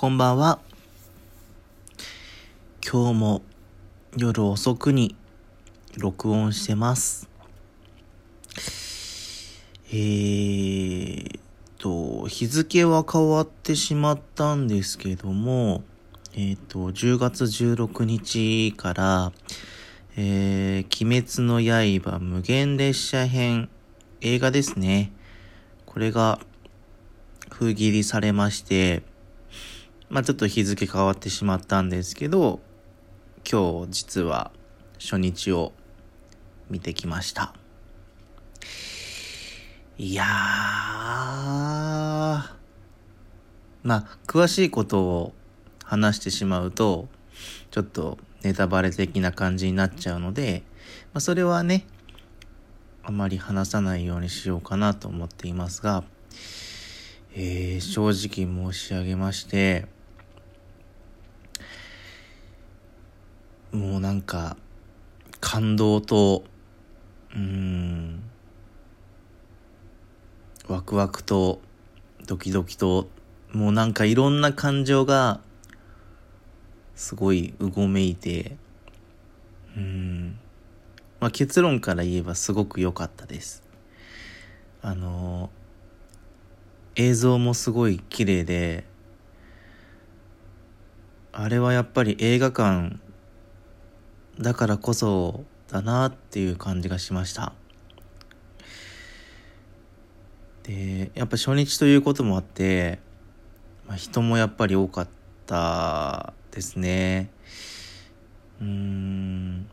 こんばんは。今日も夜遅くに録音してます。えーと、日付は変わってしまったんですけども、えーと、10月16日から、えー、鬼滅の刃無限列車編映画ですね。これが封切りされまして、まあちょっと日付変わってしまったんですけど、今日実は初日を見てきました。いやー、まあ詳しいことを話してしまうと、ちょっとネタバレ的な感じになっちゃうので、まあそれはね、あまり話さないようにしようかなと思っていますが、えー、正直申し上げまして、もうなんか、感動と、うん、ワクワクと、ドキドキと、もうなんかいろんな感情が、すごいうごめいて、うん、まあ結論から言えばすごく良かったです。あの映像もすごい綺麗で、あれはやっぱり映画館だからこそだなっていう感じがしました。で、やっぱ初日ということもあって、まあ、人もやっぱり多かったですね。うーん。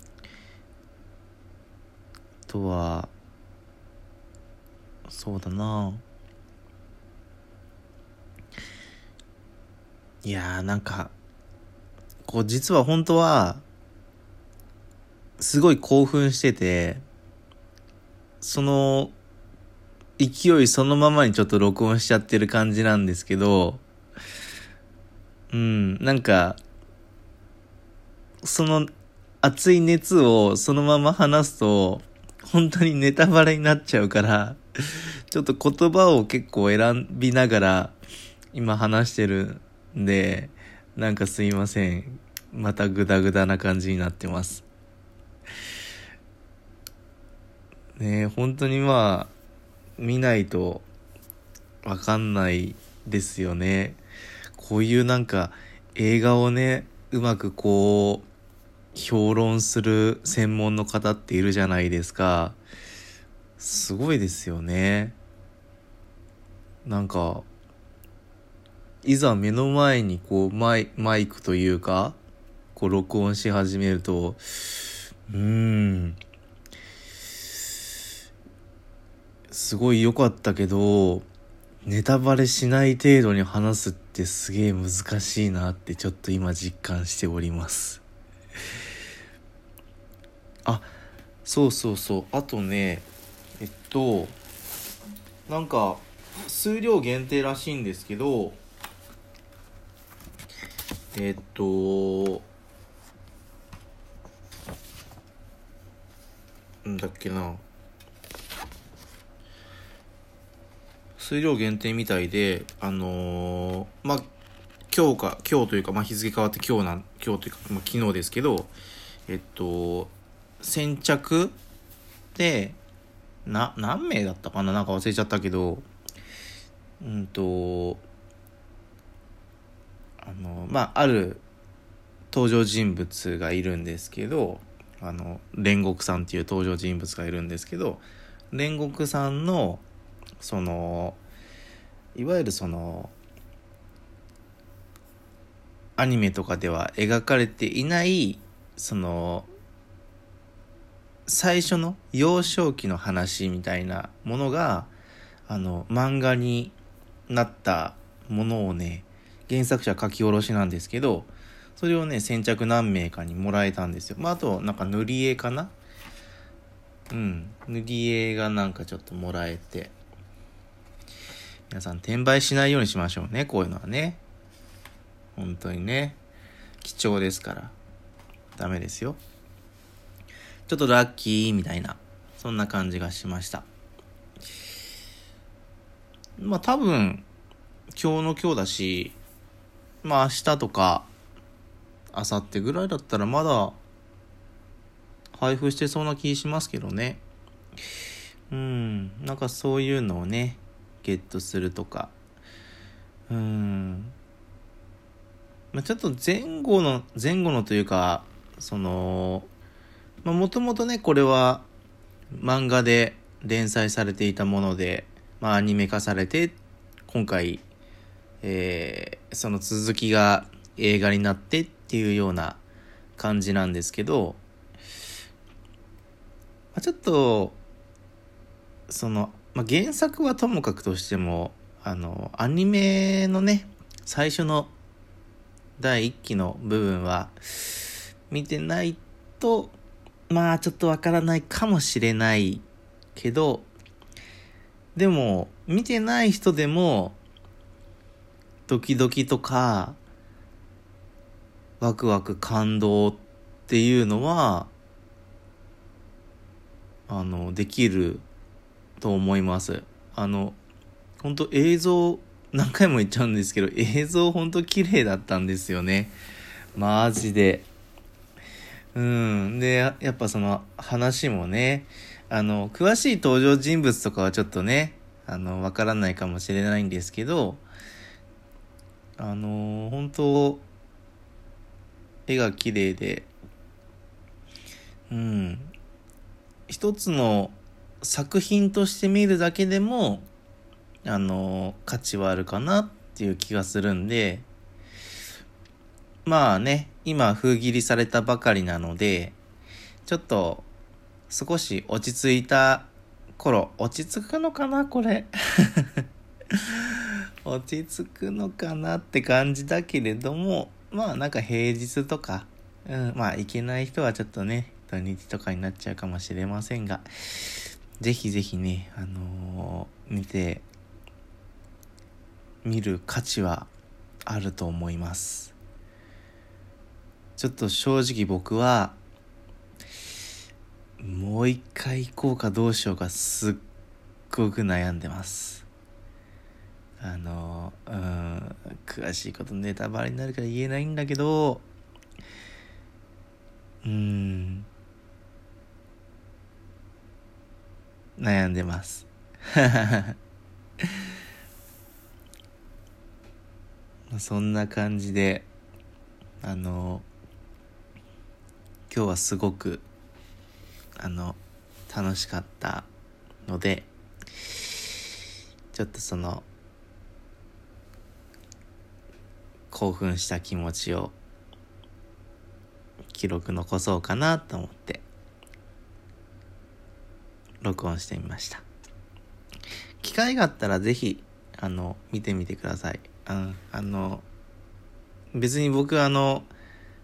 あとは、そうだないやーなんか、こう実は本当は、すごい興奮してて、その、勢いそのままにちょっと録音しちゃってる感じなんですけど、うん、なんか、その熱い熱をそのまま話すと、本当にネタバレになっちゃうから、ちょっと言葉を結構選びながら今話してるんで、なんかすいません。またグダグダな感じになってます。ね本当にまあ、見ないとわかんないですよね。こういうなんか映画をね、うまくこう、評論する専門の方っているじゃないですか。すごいですよね。なんか、いざ目の前にこうマイマイクというか、こう録音し始めると、うーん、すごい良かったけど、ネタバレしない程度に話すってすげえ難しいなってちょっと今実感しております。あ、そうそうそう。あとね、えっと、なんか、数量限定らしいんですけど、えっと、なんだっけな。数量限定みたいで、あのーまあ、今日か、今日というか、まあ、日付変わって今日なん、今日というか、まあ、昨日ですけど、えっと、先着で、な、何名だったかな？なんか忘れちゃったけど、うんと、あの、まあ、ある登場人物がいるんですけど、あの、煉獄さんっていう登場人物がいるんですけど、煉獄さんの、その、いわゆるその、アニメとかでは描かれていない、その、最初の幼少期の話みたいなものが、あの、漫画になったものをね、原作者書き下ろしなんですけど、それをね、先着何名かにもらえたんですよ。まあ、あと、なんか塗り絵かな？うん。塗り絵がなんかちょっともらえて。皆さん転売しないようにしましょうね、こういうのはね。本当にね。貴重ですから。ダメですよ。ちょっとラッキーみたいな、そんな感じがしました。まあ多分、今日の今日だし、まあ明日とか、明後日ぐらいだったらまだ配布してそうな気しますけどね。うん、なんかそういうのをね、ゲットするとか。うん。まあ、ちょっと前後の、前後のというか、その、もともとね、これは漫画で連載されていたもので、まあアニメ化されて、今回、えー、その続きが映画になってっっていうような感じなんですけど、まあ、ちょっと、その、まあ、原作はともかくとしても、あの、アニメのね、最初の第1期の部分は、見てないと、まあちょっとわからないかもしれないけど、でも、見てない人でも、ドキドキとか、ワクワク感動っていうのは、あの、できると思います。あの、本当映像、何回も言っちゃうんですけど、映像本当綺麗だったんですよね。マジで。うん。で、やっぱその話もね、あの、詳しい登場人物とかはちょっとね、あの、わからないかもしれないんですけど、あの、本当絵が綺麗で、うん。一つの作品として見るだけでも、あの、価値はあるかなっていう気がするんで、まあね、今封切りされたばかりなので、ちょっと少し落ち着いた頃、落ち着くのかなこれ。落ち着くのかなって感じだけれども、まあなんか平日とか、うん、まあ行けない人はちょっとね、土日とかになっちゃうかもしれませんが、ぜひぜひね、あのー、見て、見る価値はあると思います。ちょっと正直僕は、もう一回行こうかどうしようかすっごく悩んでます。あの、うん、詳しいことネタバレになるから言えないんだけど、うん、悩んでます。そんな感じで、あの、今日はすごく、あの、楽しかったので、ちょっとその、興奮した気持ちを記録残そうかなと思って録音してみました。機会があったらぜひあの見てみてください。ああの別に僕あの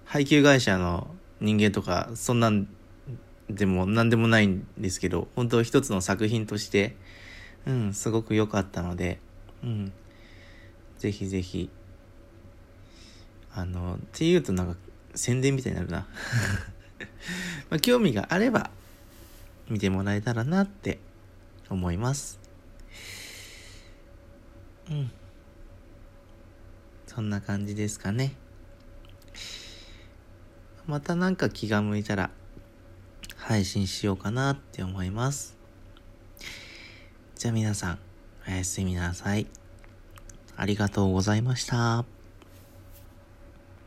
配給会社の人間とかそんなんでも何でもないんですけど本当一つの作品としてうんすごく良かったのでうんぜひぜひあの、っていうとなんか宣伝みたいになるな。まあ、興味があれば見てもらえたらなって思います。うん。そんな感じですかね。またなんか気が向いたら配信しようかなって思います。じゃあ皆さん、おやすみなさい。ありがとうございました。